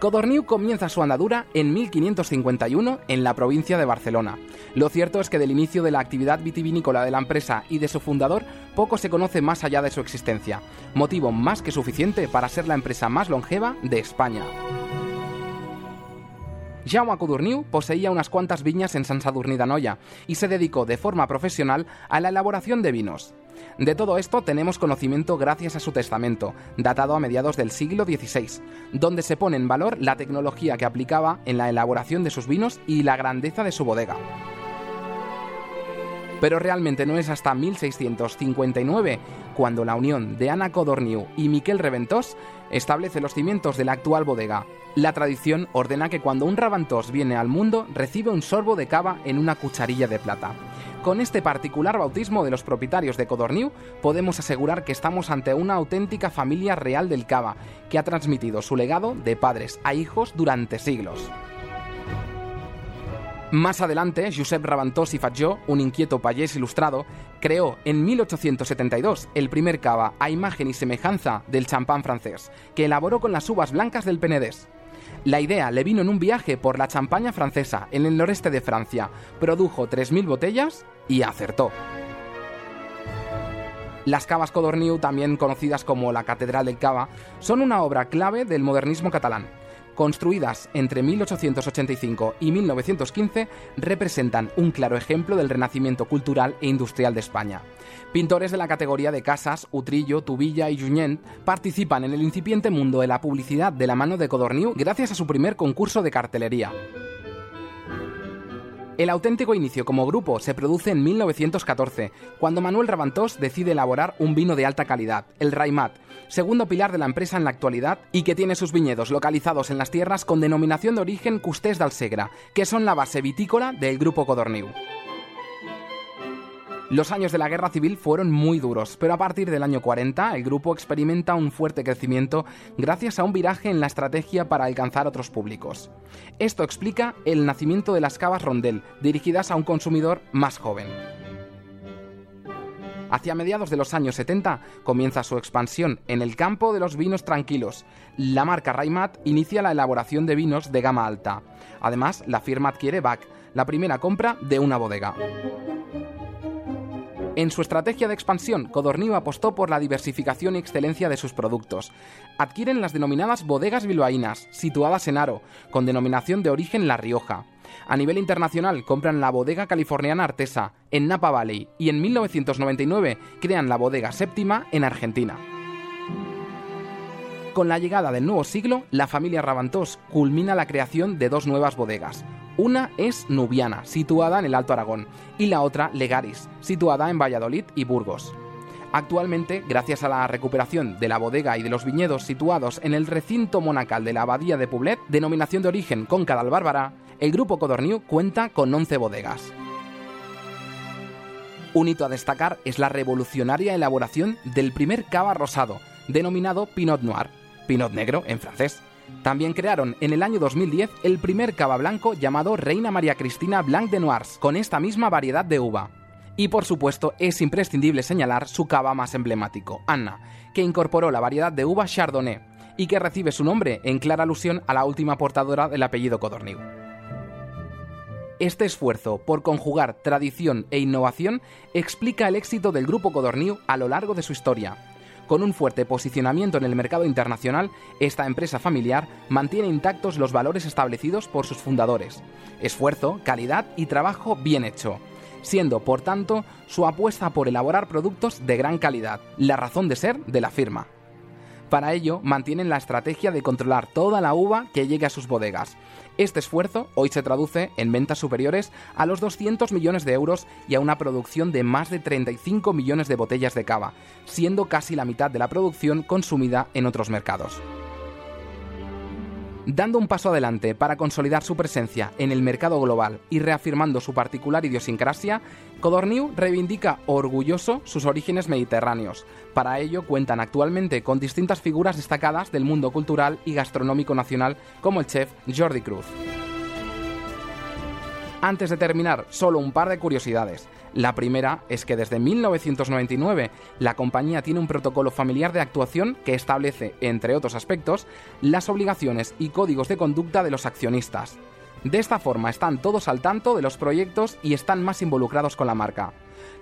Codorniu comienza su andadura en 1551 en la provincia de Barcelona. Lo cierto es que del inicio de la actividad vitivinícola de la empresa y de su fundador poco se conoce más allá de su existencia, motivo más que suficiente para ser la empresa más longeva de España. Jaume Codorniu poseía unas cuantas viñas en San Sadurní d'Anoia y se dedicó de forma profesional a la elaboración de vinos. De todo esto tenemos conocimiento gracias a su testamento, datado a mediados del siglo XVI, donde se pone en valor la tecnología que aplicaba en la elaboración de sus vinos y la grandeza de su bodega. Pero realmente no es hasta 1659 cuando la unión de Ana Codorniu y Miquel Reventós establece los cimientos de la actual bodega. La tradición ordena que cuando un Raventós viene al mundo recibe un sorbo de cava en una cucharilla de plata. Con este particular bautismo de los propietarios de Codorniu, podemos asegurar que estamos ante una auténtica familia real del cava, que ha transmitido su legado de padres a hijos durante siglos. Más adelante, Josep Raventós y Fatjó, un inquieto payés ilustrado, creó en 1872 el primer cava a imagen y semejanza del champán francés, que elaboró con las uvas blancas del Penedés. La idea le vino en un viaje por la Champaña francesa, en el noreste de Francia. Produjo 3.000 botellas y acertó. Las cavas Codorniu, también conocidas como la Catedral del Cava, son una obra clave del modernismo catalán construidas entre 1885 y 1915, representan un claro ejemplo del renacimiento cultural e industrial de España. Pintores de la categoría de Casas, Utrillo, Tubilla y Junyent participan en el incipiente mundo de la publicidad de la mano de Codorniu gracias a su primer concurso de cartelería. El auténtico inicio como grupo se produce en 1914, cuando Manuel Rabantós decide elaborar un vino de alta calidad, el Raimat, segundo pilar de la empresa en la actualidad y que tiene sus viñedos localizados en las tierras con denominación de origen Custés del Segra, que son la base vitícola del grupo Codorniu. Los años de la guerra civil fueron muy duros, pero a partir del año 40 el grupo experimenta un fuerte crecimiento gracias a un viraje en la estrategia para alcanzar otros públicos. Esto explica el nacimiento de las cavas rondel, dirigidas a un consumidor más joven. Hacia mediados de los años 70 comienza su expansión en el campo de los vinos tranquilos. La marca Raimat inicia la elaboración de vinos de gama alta. Además, la firma adquiere BAC, la primera compra de una bodega. En su estrategia de expansión, Codorniu apostó por la diversificación y excelencia de sus productos. Adquieren las denominadas bodegas bilbaínas, situadas en Aro, con denominación de origen La Rioja. A nivel internacional compran la bodega californiana Artesa, en Napa Valley, y en 1999 crean la bodega séptima en Argentina. Con la llegada del nuevo siglo, la familia Ravantós culmina la creación de dos nuevas bodegas, una es Nubiana, situada en el Alto Aragón, y la otra Legaris, situada en Valladolid y Burgos. Actualmente, gracias a la recuperación de la bodega y de los viñedos situados en el recinto monacal de la Abadía de Poblet, denominación de origen Conca del Bárbara, el grupo Codorniu cuenta con 11 bodegas. Un hito a destacar es la revolucionaria elaboración del primer cava rosado, denominado Pinot Noir, Pinot Negro en francés, también crearon en el año 2010 el primer cava blanco llamado Reina María Cristina Blanc de Noirs, con esta misma variedad de uva. Y por supuesto es imprescindible señalar su cava más emblemático, Anna, que incorporó la variedad de uva Chardonnay y que recibe su nombre en clara alusión a la última portadora del apellido Codorniu. Este esfuerzo por conjugar tradición e innovación explica el éxito del grupo Codorniu a lo largo de su historia, con un fuerte posicionamiento en el mercado internacional, esta empresa familiar mantiene intactos los valores establecidos por sus fundadores. Esfuerzo, calidad y trabajo bien hecho siendo, por tanto, su apuesta por elaborar productos de gran calidad, la razón de ser de la firma. Para ello, mantienen la estrategia de controlar toda la uva que llegue a sus bodegas. Este esfuerzo hoy se traduce en ventas superiores a los 200 millones de euros y a una producción de más de 35 millones de botellas de cava, siendo casi la mitad de la producción consumida en otros mercados. Dando un paso adelante para consolidar su presencia en el mercado global y reafirmando su particular idiosincrasia, Codorniu reivindica orgulloso sus orígenes mediterráneos. Para ello cuentan actualmente con distintas figuras destacadas del mundo cultural y gastronómico nacional como el chef Jordi Cruz. Antes de terminar, solo un par de curiosidades. La primera es que desde 1999 la compañía tiene un protocolo familiar de actuación que establece, entre otros aspectos, las obligaciones y códigos de conducta de los accionistas. De esta forma están todos al tanto de los proyectos y están más involucrados con la marca.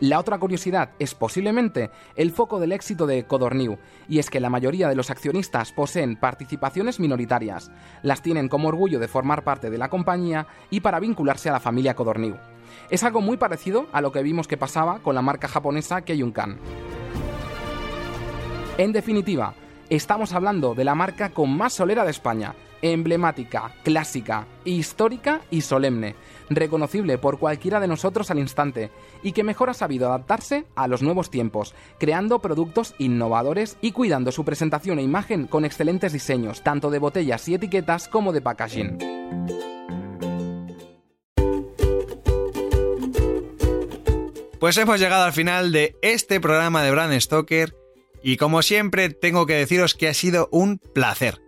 La otra curiosidad es posiblemente el foco del éxito de Codorniu, y es que la mayoría de los accionistas poseen participaciones minoritarias, las tienen como orgullo de formar parte de la compañía y para vincularse a la familia Codorniu. Es algo muy parecido a lo que vimos que pasaba con la marca japonesa Keiyunkan. En definitiva, estamos hablando de la marca con más solera de España, emblemática, clásica, histórica y solemne, reconocible por cualquiera de nosotros al instante, y que mejor ha sabido adaptarse a los nuevos tiempos, creando productos innovadores y cuidando su presentación e imagen con excelentes diseños, tanto de botellas y etiquetas como de packaging. Pues hemos llegado al final de este programa de Brand Stoker y como siempre tengo que deciros que ha sido un placer.